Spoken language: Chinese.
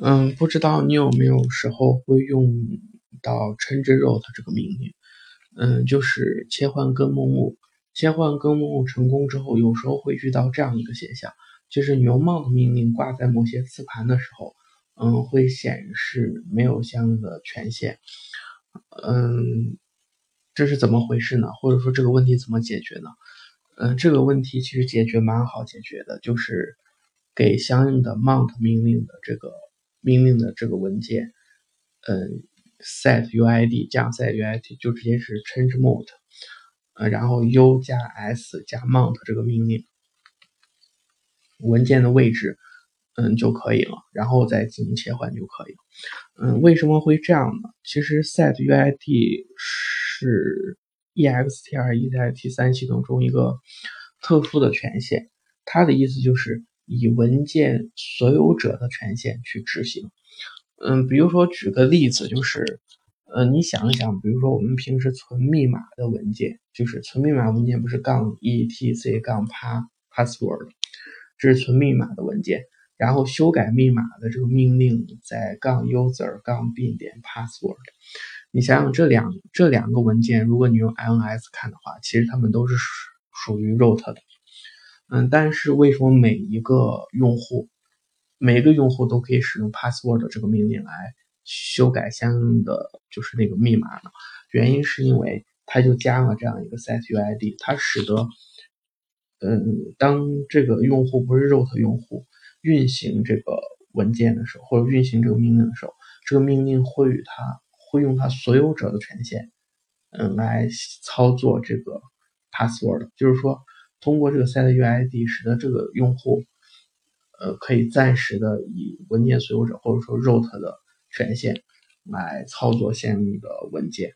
嗯，不知道你有没有时候会用到 change route 这个命令？嗯，就是切换根目录。切换根目录成功之后，有时候会遇到这样一个现象，就是牛 mount 命令挂在某些磁盘的时候，嗯，会显示没有相应的权限。嗯，这是怎么回事呢？或者说这个问题怎么解决呢？嗯，这个问题其实解决蛮好解决的，就是给相应的 mount 命令的这个。命令的这个文件，嗯，set uid 加 set uid 就直接是 change mode，呃，然后 u 加 s 加 mount 这个命令，文件的位置，嗯就可以了，然后再进行切换就可以了。嗯，为什么会这样呢？其实 set uid 是 extr exit 三系统中一个特殊的权限，它的意思就是。以文件所有者的权限去执行，嗯，比如说举个例子，就是，呃，你想一想，比如说我们平时存密码的文件，就是存密码文件不是杠 etc 杠 pa password，这是存密码的文件，然后修改密码的这个命令在杠 user 杠 bin 点 password，你想想这两这两个文件，如果你用 ins 看的话，其实它们都是属属于 root 的。嗯，但是为什么每一个用户，每一个用户都可以使用 password 这个命令来修改相应的就是那个密码呢？原因是因为它就加了这样一个 set uid，它使得，嗯，当这个用户不是 root 用户运行这个文件的时候，或者运行这个命令的时候，这个命令会与它会用它所有者的权限，嗯，来操作这个 password，就是说。通过这个 set uid，使得这个用户，呃，可以暂时的以文件所有者或者说 root 的权限来操作相应的文件。